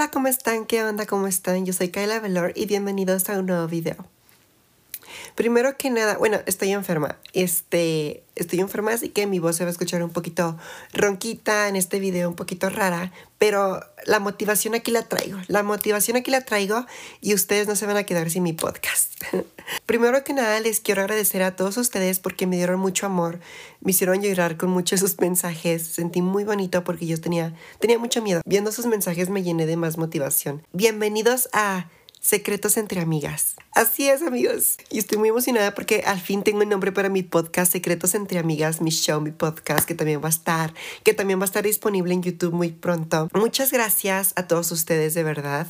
Hola, ¿cómo están? ¿Qué onda? ¿Cómo están? Yo soy Kyla Velor y bienvenidos a un nuevo video. Primero que nada, bueno, estoy enferma. Este, estoy enferma, así que mi voz se va a escuchar un poquito ronquita en este video, un poquito rara, pero la motivación aquí la traigo. La motivación aquí la traigo y ustedes no se van a quedar sin mi podcast. Primero que nada, les quiero agradecer a todos ustedes porque me dieron mucho amor, me hicieron llorar con muchos sus mensajes. Sentí muy bonito porque yo tenía, tenía mucho miedo. Viendo sus mensajes me llené de más motivación. Bienvenidos a Secretos entre Amigas. Así es, amigos. Y estoy muy emocionada porque al fin tengo el nombre para mi podcast Secretos entre Amigas, mi show, mi podcast, que también va a estar, que también va a estar disponible en YouTube muy pronto. Muchas gracias a todos ustedes, de verdad,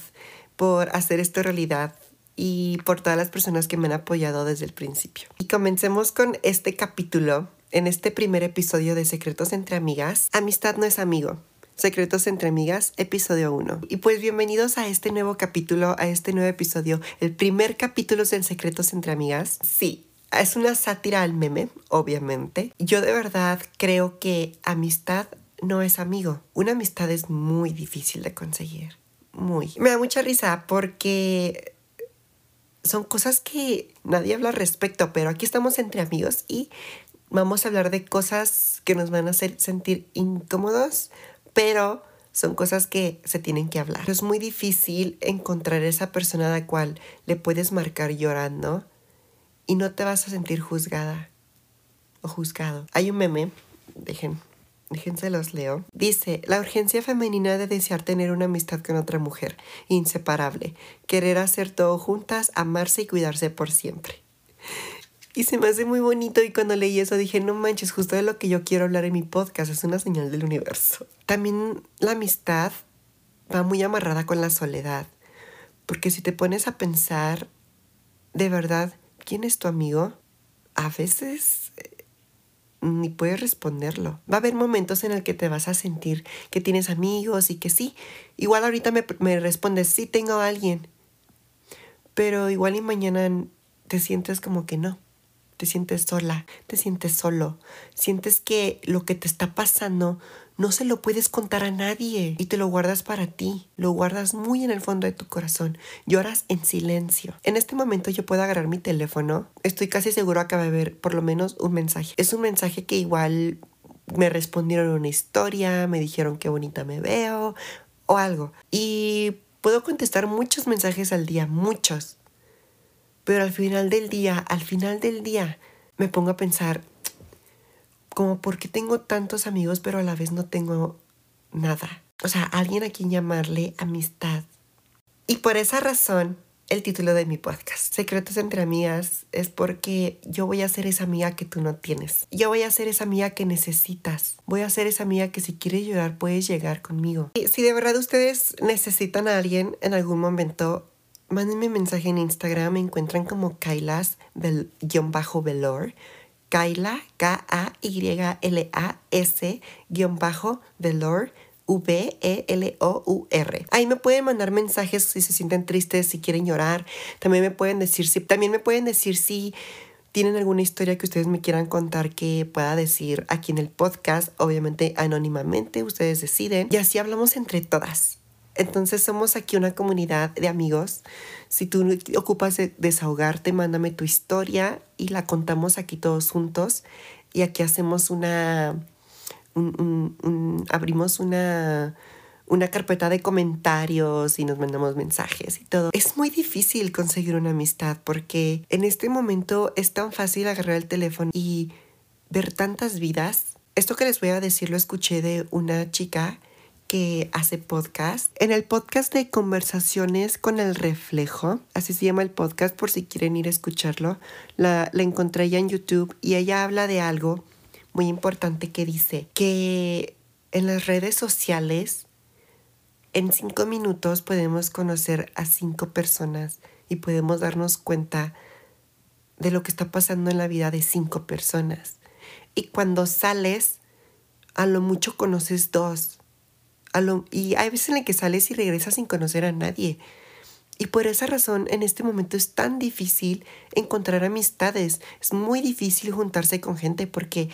por hacer esto realidad y por todas las personas que me han apoyado desde el principio. Y comencemos con este capítulo. En este primer episodio de Secretos entre Amigas, Amistad no es amigo. Secretos entre Amigas, episodio 1. Y pues bienvenidos a este nuevo capítulo, a este nuevo episodio. El primer capítulo es en Secretos entre Amigas. Sí, es una sátira al meme, obviamente. Yo de verdad creo que amistad no es amigo. Una amistad es muy difícil de conseguir. Muy. Me da mucha risa porque son cosas que nadie habla al respecto, pero aquí estamos entre amigos y vamos a hablar de cosas que nos van a hacer sentir incómodos pero son cosas que se tienen que hablar. Es muy difícil encontrar esa persona a la cual le puedes marcar llorando y no te vas a sentir juzgada o juzgado. Hay un meme, dejen, déjense los leo. Dice, la urgencia femenina de desear tener una amistad con otra mujer, inseparable, querer hacer todo juntas, amarse y cuidarse por siempre. Y se me hace muy bonito y cuando leí eso dije, no manches, justo de lo que yo quiero hablar en mi podcast, es una señal del universo. También la amistad va muy amarrada con la soledad, porque si te pones a pensar, de verdad, ¿quién es tu amigo? A veces eh, ni puedes responderlo. Va a haber momentos en el que te vas a sentir que tienes amigos y que sí. Igual ahorita me, me respondes, sí tengo a alguien. Pero igual y mañana te sientes como que no te sientes sola, te sientes solo, sientes que lo que te está pasando no se lo puedes contar a nadie y te lo guardas para ti, lo guardas muy en el fondo de tu corazón, lloras en silencio. En este momento yo puedo agarrar mi teléfono, estoy casi seguro que va a haber por lo menos un mensaje. Es un mensaje que igual me respondieron una historia, me dijeron qué bonita me veo o algo. Y puedo contestar muchos mensajes al día, muchos. Pero al final del día, al final del día, me pongo a pensar, como por qué tengo tantos amigos pero a la vez no tengo nada. O sea, alguien a quien llamarle amistad. Y por esa razón, el título de mi podcast, Secretos entre Amigas, es porque yo voy a ser esa amiga que tú no tienes. Yo voy a ser esa amiga que necesitas. Voy a ser esa amiga que si quieres llorar puedes llegar conmigo. Y si de verdad ustedes necesitan a alguien en algún momento, mándenme mensaje en Instagram, me encuentran como Kailas del guion bajo Velor. Kaila, K-A-Y-L-A-S guion bajo Velor. V-E-L-O-U-R. Ahí me pueden mandar mensajes si se sienten tristes, si quieren llorar. También me pueden decir si, también me pueden decir si tienen alguna historia que ustedes me quieran contar que pueda decir aquí en el podcast. Obviamente anónimamente, ustedes deciden. Y así hablamos entre todas. Entonces somos aquí una comunidad de amigos. Si tú ocupas de desahogarte, mándame tu historia y la contamos aquí todos juntos. Y aquí hacemos una, abrimos una, una carpeta de comentarios y nos mandamos mensajes y todo. Es muy difícil conseguir una amistad porque en este momento es tan fácil agarrar el teléfono y ver tantas vidas. Esto que les voy a decir lo escuché de una chica que hace podcast. En el podcast de Conversaciones con el Reflejo, así se llama el podcast por si quieren ir a escucharlo, la, encontré ya en YouTube y ella habla de algo muy importante que dice que en las redes sociales en cinco minutos podemos conocer a cinco personas y podemos darnos cuenta de lo que está pasando en la vida de cinco personas. Y cuando sales, a lo mucho conoces dos y hay veces en las que sales y regresas sin conocer a nadie. Y por esa razón, en este momento es tan difícil encontrar amistades. Es muy difícil juntarse con gente porque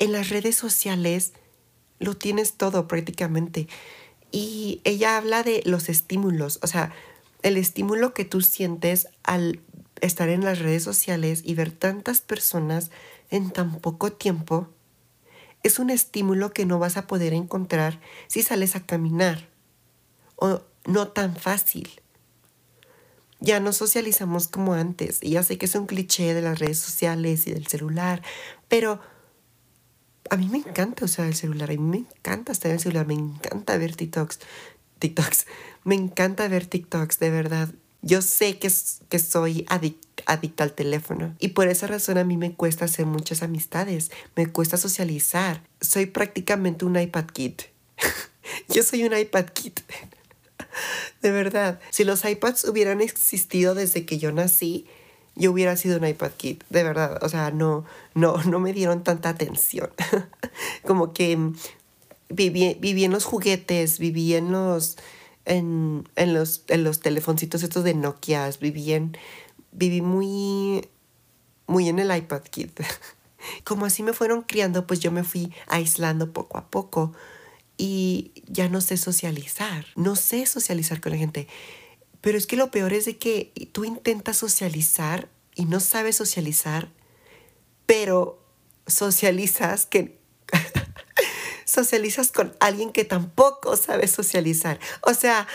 en las redes sociales lo tienes todo prácticamente. Y ella habla de los estímulos, o sea, el estímulo que tú sientes al estar en las redes sociales y ver tantas personas en tan poco tiempo es un estímulo que no vas a poder encontrar si sales a caminar o no tan fácil. Ya no socializamos como antes. Y ya sé que es un cliché de las redes sociales y del celular, pero a mí me encanta usar el celular. A mí me encanta estar en el celular. Me encanta ver TikToks. TikToks. Me encanta ver TikToks, de verdad. Yo sé que, que soy adicta al teléfono y por esa razón a mí me cuesta hacer muchas amistades, me cuesta socializar. Soy prácticamente un iPad Kid. Yo soy un iPad Kid. De verdad, si los iPads hubieran existido desde que yo nací, yo hubiera sido un iPad Kid, de verdad. O sea, no, no, no me dieron tanta atención. Como que viví, viví en los juguetes, viví en los, en, en los, en los telefoncitos estos de Nokia, viví en, viví muy, muy en el iPad Kid. Como así me fueron criando, pues yo me fui aislando poco a poco y ya no sé socializar, no sé socializar con la gente. Pero es que lo peor es de que tú intentas socializar y no sabes socializar, pero socializas que socializas con alguien que tampoco sabe socializar. O sea,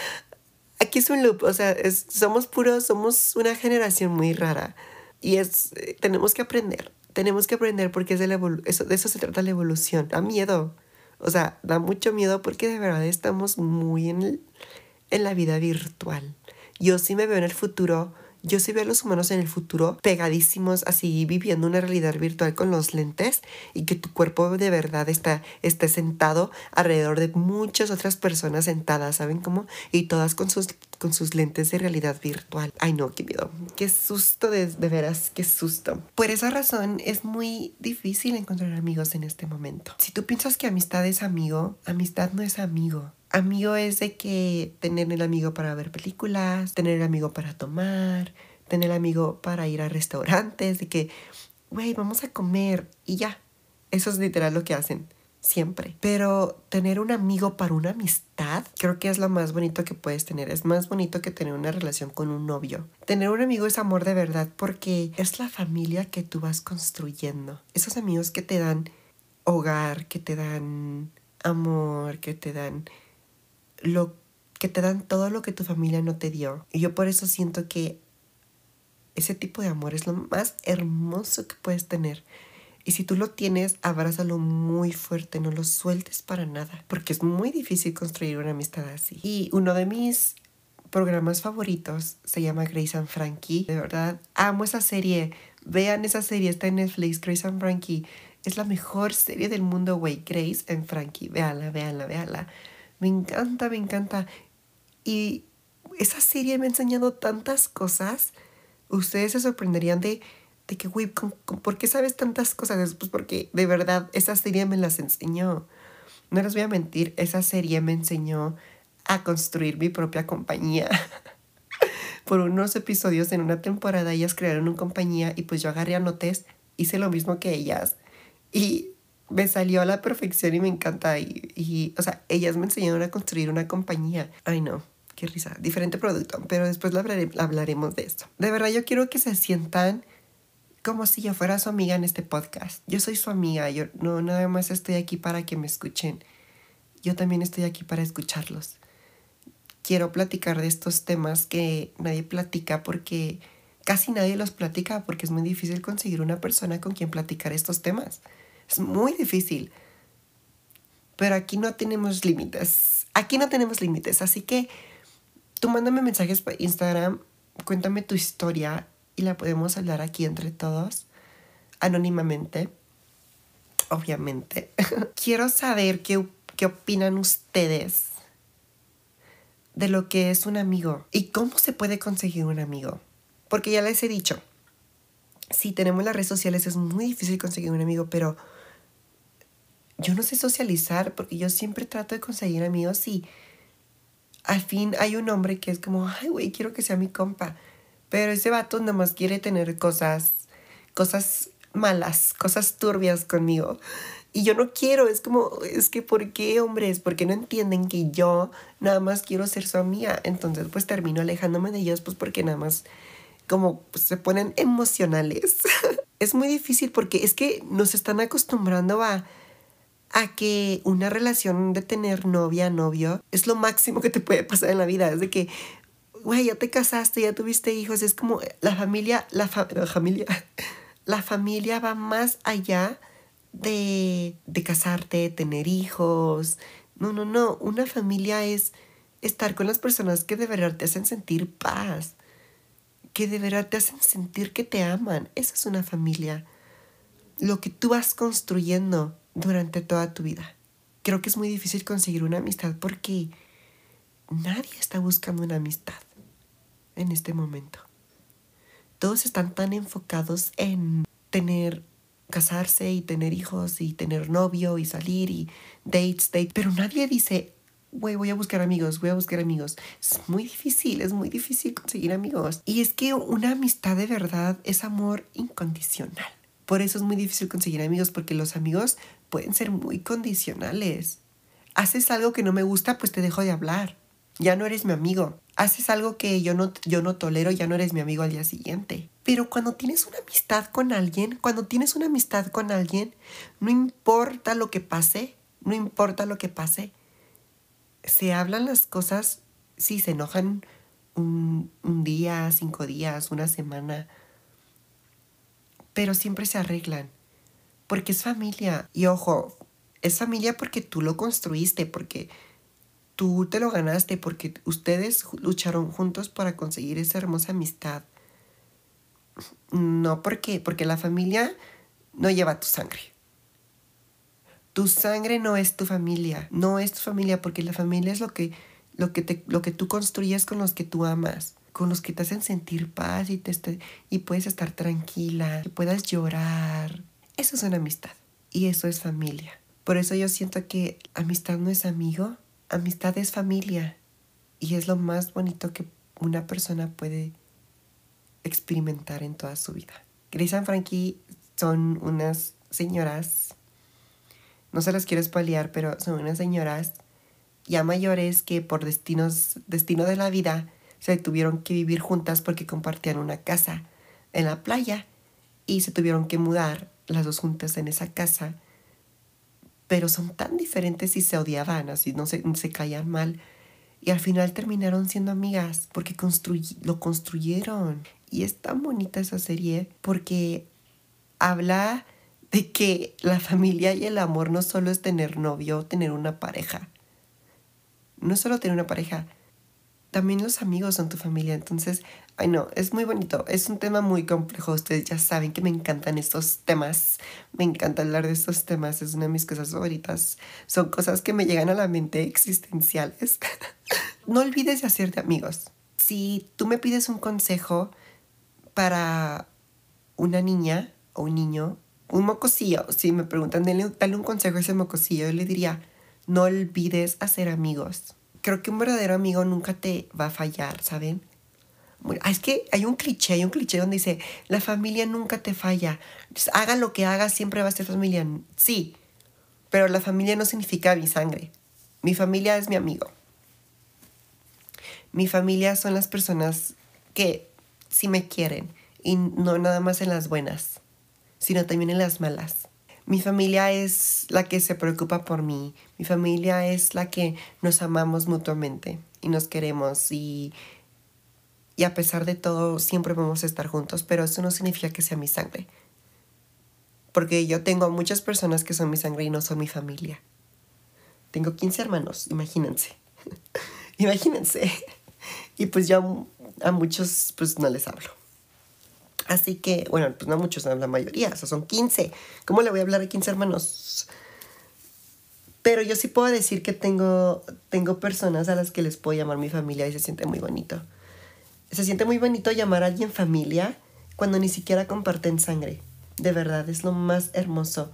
aquí es un loop, o sea, somos puros, somos una generación muy rara y es, eh, tenemos que aprender, tenemos que aprender porque es de, eso, de eso se trata la evolución. Da miedo, o sea, da mucho miedo porque de verdad estamos muy en, en la vida virtual. Yo sí me veo en el futuro yo sí veo a los humanos en el futuro pegadísimos, así viviendo una realidad virtual con los lentes y que tu cuerpo de verdad está, esté sentado alrededor de muchas otras personas sentadas, ¿saben cómo? Y todas con sus, con sus lentes de realidad virtual. Ay, no, qué miedo. Qué susto, de, de veras, qué susto. Por esa razón es muy difícil encontrar amigos en este momento. Si tú piensas que amistad es amigo, amistad no es amigo. Amigo es de que tener el amigo para ver películas, tener el amigo para tomar, tener el amigo para ir a restaurantes, de que, güey, vamos a comer y ya. Eso es literal lo que hacen siempre. Pero tener un amigo para una amistad, creo que es lo más bonito que puedes tener. Es más bonito que tener una relación con un novio. Tener un amigo es amor de verdad porque es la familia que tú vas construyendo. Esos amigos que te dan hogar, que te dan amor, que te dan lo que te dan todo lo que tu familia no te dio. Y yo por eso siento que ese tipo de amor es lo más hermoso que puedes tener. Y si tú lo tienes, abrázalo muy fuerte, no lo sueltes para nada, porque es muy difícil construir una amistad así. Y uno de mis programas favoritos se llama Grace and Frankie. De verdad, amo esa serie. Vean esa serie, está en Netflix, Grace and Frankie. Es la mejor serie del mundo, güey. Grace and Frankie. Véanla, véanla, véanla. Me encanta, me encanta. Y esa serie me ha enseñado tantas cosas. Ustedes se sorprenderían de, de que, güey, ¿por qué sabes tantas cosas? Pues porque de verdad esa serie me las enseñó. No les voy a mentir, esa serie me enseñó a construir mi propia compañía. Por unos episodios en una temporada ellas crearon una compañía y pues yo agarré a hice lo mismo que ellas. Y me salió a la perfección y me encanta. Y, o sea, ellas me enseñaron a construir una compañía. Ay, no, qué risa. Diferente producto, pero después hablaremos de esto. De verdad, yo quiero que se sientan como si yo fuera su amiga en este podcast. Yo soy su amiga, yo no nada más estoy aquí para que me escuchen. Yo también estoy aquí para escucharlos. Quiero platicar de estos temas que nadie platica porque casi nadie los platica porque es muy difícil conseguir una persona con quien platicar estos temas. Es muy difícil. Pero aquí no tenemos límites. Aquí no tenemos límites. Así que tú mándame mensajes por Instagram, cuéntame tu historia y la podemos hablar aquí entre todos, anónimamente, obviamente. Quiero saber qué, qué opinan ustedes de lo que es un amigo y cómo se puede conseguir un amigo. Porque ya les he dicho, si tenemos las redes sociales es muy difícil conseguir un amigo, pero yo no sé socializar porque yo siempre trato de conseguir amigos y al fin hay un hombre que es como, ay, güey, quiero que sea mi compa. Pero ese vato nada más quiere tener cosas, cosas malas, cosas turbias conmigo. Y yo no quiero, es como, es que ¿por qué hombres? Porque no entienden que yo nada más quiero ser su amiga. Entonces pues termino alejándome de ellos pues porque nada más como pues, se ponen emocionales. es muy difícil porque es que nos están acostumbrando a, a que una relación de tener novia, novio, es lo máximo que te puede pasar en la vida. Es de que, güey, ya te casaste, ya tuviste hijos. Es como la familia, la, la familia, la familia va más allá de, de casarte, tener hijos. No, no, no. Una familia es estar con las personas que de verdad te hacen sentir paz, que de verdad te hacen sentir que te aman. Esa es una familia. Lo que tú vas construyendo durante toda tu vida. Creo que es muy difícil conseguir una amistad porque nadie está buscando una amistad en este momento. Todos están tan enfocados en tener casarse y tener hijos y tener novio y salir y dates, dates. Pero nadie dice, güey, voy a buscar amigos, voy a buscar amigos. Es muy difícil, es muy difícil conseguir amigos. Y es que una amistad de verdad es amor incondicional. Por eso es muy difícil conseguir amigos porque los amigos pueden ser muy condicionales. Haces algo que no me gusta, pues te dejo de hablar. Ya no eres mi amigo. Haces algo que yo no, yo no tolero, ya no eres mi amigo al día siguiente. Pero cuando tienes una amistad con alguien, cuando tienes una amistad con alguien, no importa lo que pase, no importa lo que pase, se hablan las cosas, sí, se enojan un, un día, cinco días, una semana, pero siempre se arreglan, porque es familia. Y ojo, es familia porque tú lo construiste, porque tú te lo ganaste, porque ustedes lucharon juntos para conseguir esa hermosa amistad. No, ¿por qué? Porque la familia no lleva tu sangre. Tu sangre no es tu familia, no es tu familia porque la familia es lo que, lo que, te, lo que tú construyes con los que tú amas, con los que te hacen sentir paz y, te, y puedes estar tranquila, que puedas llorar. Eso es una amistad y eso es familia. Por eso yo siento que amistad no es amigo, amistad es familia y es lo más bonito que una persona puede experimentar en toda su vida. Grace y Frankie son unas señoras, no se las quiero espalear, pero son unas señoras ya mayores que por destinos, destino de la vida se tuvieron que vivir juntas porque compartían una casa en la playa y se tuvieron que mudar las dos juntas en esa casa. Pero son tan diferentes y se odiaban, así no se, se caían mal. Y al final terminaron siendo amigas porque lo construyeron. Y es tan bonita esa serie porque habla de que la familia y el amor no solo es tener novio tener una pareja. No solo tener una pareja, también los amigos son tu familia. Entonces, ay no, es muy bonito. Es un tema muy complejo. Ustedes ya saben que me encantan estos temas. Me encanta hablar de estos temas. Es una de mis cosas favoritas. Son cosas que me llegan a la mente existenciales. no olvides de hacerte amigos. Si tú me pides un consejo, para una niña o un niño, un mocosillo, si me preguntan, dale, un consejo a ese mocosillo, yo le diría, no olvides hacer amigos. Creo que un verdadero amigo nunca te va a fallar, ¿saben? es que hay un cliché, hay un cliché donde dice, la familia nunca te falla. Haga lo que haga, siempre va a ser familia. Sí, pero la familia no significa mi sangre. Mi familia es mi amigo. Mi familia son las personas que si me quieren y no nada más en las buenas, sino también en las malas. Mi familia es la que se preocupa por mí, mi familia es la que nos amamos mutuamente y nos queremos y, y a pesar de todo siempre vamos a estar juntos, pero eso no significa que sea mi sangre. Porque yo tengo muchas personas que son mi sangre y no son mi familia. Tengo 15 hermanos, imagínense. imagínense. Y pues yo a muchos pues no les hablo. Así que, bueno, pues no muchos, la mayoría, o sea, son 15. ¿Cómo le voy a hablar a 15 hermanos? Pero yo sí puedo decir que tengo, tengo personas a las que les puedo llamar mi familia y se siente muy bonito. Se siente muy bonito llamar a alguien familia cuando ni siquiera comparten sangre. De verdad, es lo más hermoso.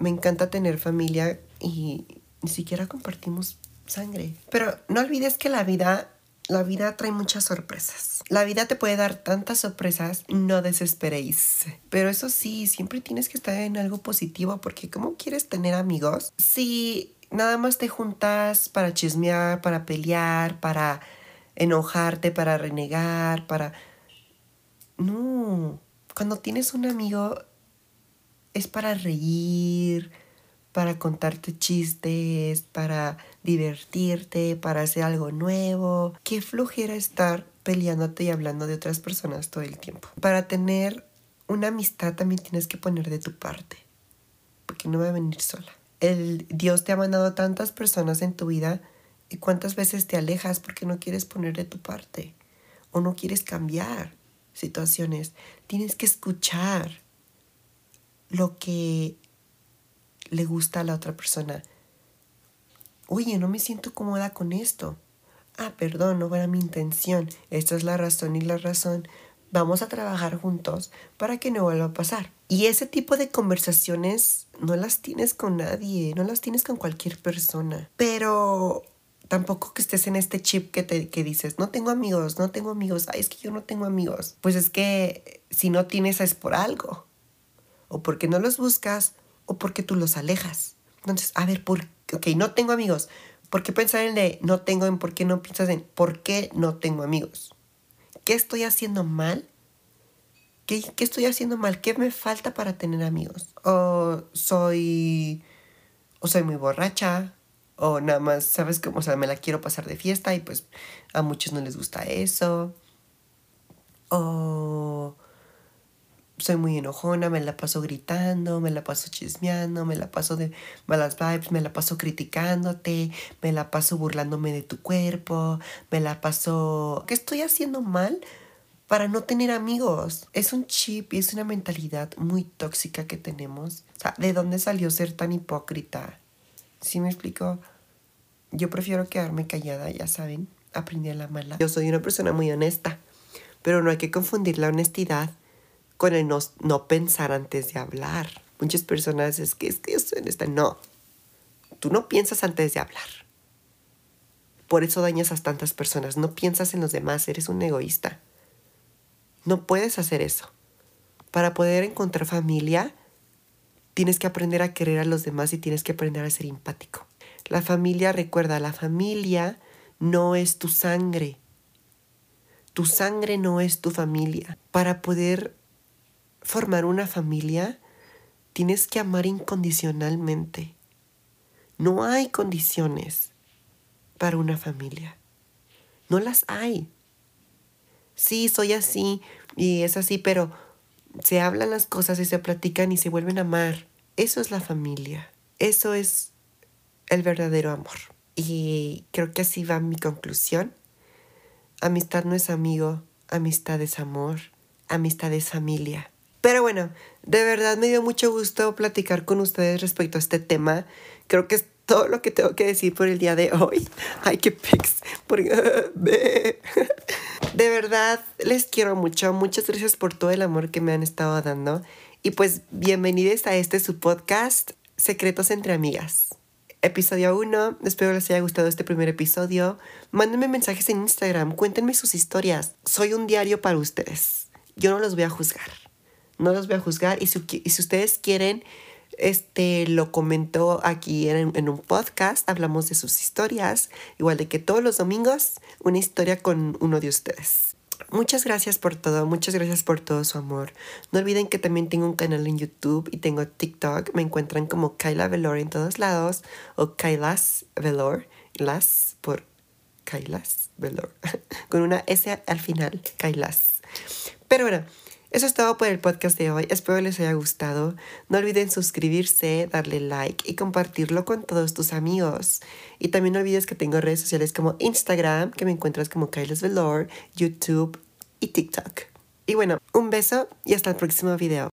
Me encanta tener familia y ni siquiera compartimos sangre. Pero no olvides que la vida la vida trae muchas sorpresas. La vida te puede dar tantas sorpresas, no desesperéis. Pero eso sí, siempre tienes que estar en algo positivo porque ¿cómo quieres tener amigos si nada más te juntas para chismear, para pelear, para enojarte, para renegar, para... No, cuando tienes un amigo es para reír, para contarte chistes, para divertirte, para hacer algo nuevo. Qué flojera estar peleándote y hablando de otras personas todo el tiempo. Para tener una amistad también tienes que poner de tu parte, porque no va a venir sola. El Dios te ha mandado tantas personas en tu vida y cuántas veces te alejas porque no quieres poner de tu parte o no quieres cambiar situaciones. Tienes que escuchar lo que le gusta a la otra persona. Oye, no me siento cómoda con esto. Ah, perdón, no era mi intención. Esta es la razón y la razón. Vamos a trabajar juntos para que no vuelva a pasar. Y ese tipo de conversaciones no las tienes con nadie, no las tienes con cualquier persona. Pero tampoco que estés en este chip que te que dices, no tengo amigos, no tengo amigos, ay, es que yo no tengo amigos. Pues es que si no tienes es por algo. O porque no los buscas o porque tú los alejas. Entonces, a ver, por, ok, no tengo amigos. ¿Por qué pensar en de no tengo en por qué no piensas en por qué no tengo amigos? ¿Qué estoy haciendo mal? ¿Qué, ¿Qué, estoy haciendo mal? ¿Qué me falta para tener amigos? O soy. O soy muy borracha. O nada más, ¿sabes cómo? O sea, me la quiero pasar de fiesta y pues a muchos no les gusta eso. O soy muy enojona, me la paso gritando, me la paso chismeando, me la paso de malas vibes, me la paso criticándote, me la paso burlándome de tu cuerpo, me la paso... ¿Qué estoy haciendo mal para no tener amigos? Es un chip y es una mentalidad muy tóxica que tenemos. O sea, ¿de dónde salió ser tan hipócrita? ¿Sí me explico? Yo prefiero quedarme callada, ya saben, aprendí a la mala. Yo soy una persona muy honesta, pero no hay que confundir la honestidad con el no, pensar antes de hablar. Muchas personas es que es que yo soy honesta. No, tú no piensas antes de hablar. Por eso dañas a tantas personas. No piensas en los demás, eres un egoísta. No puedes hacer eso. Para poder encontrar familia, tienes que aprender a querer a los demás y tienes que aprender a ser empático. La familia, recuerda, la familia no es tu sangre. Tu sangre no es tu familia. Para poder formar una familia, tienes que amar incondicionalmente. No hay condiciones para una familia. No las hay. Sí, soy así y es así, pero se hablan las cosas y se platican y se vuelven a amar. Eso es la familia. Eso es el verdadero amor. Y creo que así va mi conclusión. Amistad no es amigo, amistad es amor, amistad es familia. Pero bueno, de verdad me dio mucho gusto platicar con ustedes respecto a este tema. Creo que es todo lo que tengo que decir por el día de hoy. Ay, qué pics. De verdad, les quiero mucho. Muchas gracias por todo el amor que me han estado dando. Y pues bienvenidos a este su podcast, Secretos entre Amigas. Episodio 1. Espero les haya gustado este primer episodio. Mándenme mensajes en Instagram. Cuéntenme sus historias. Soy un diario para ustedes. Yo no los voy a juzgar no los voy a juzgar y si, si ustedes quieren, este lo comentó aquí en, en, un podcast, hablamos de sus historias, igual de que todos los domingos una historia con uno de ustedes. Muchas gracias por todo, muchas gracias por todo su amor. No olviden que también tengo un canal en YouTube y tengo TikTok. Me encuentran como Kyla Velor en todos lados o Kailas Velor, las por Kailas Velor, con una S al final, Kailas. Pero bueno, eso es todo por el podcast de hoy. Espero les haya gustado. No olviden suscribirse, darle like y compartirlo con todos tus amigos. Y también no olvides que tengo redes sociales como Instagram, que me encuentras como Kyles Velour, YouTube y TikTok. Y bueno, un beso y hasta el próximo video.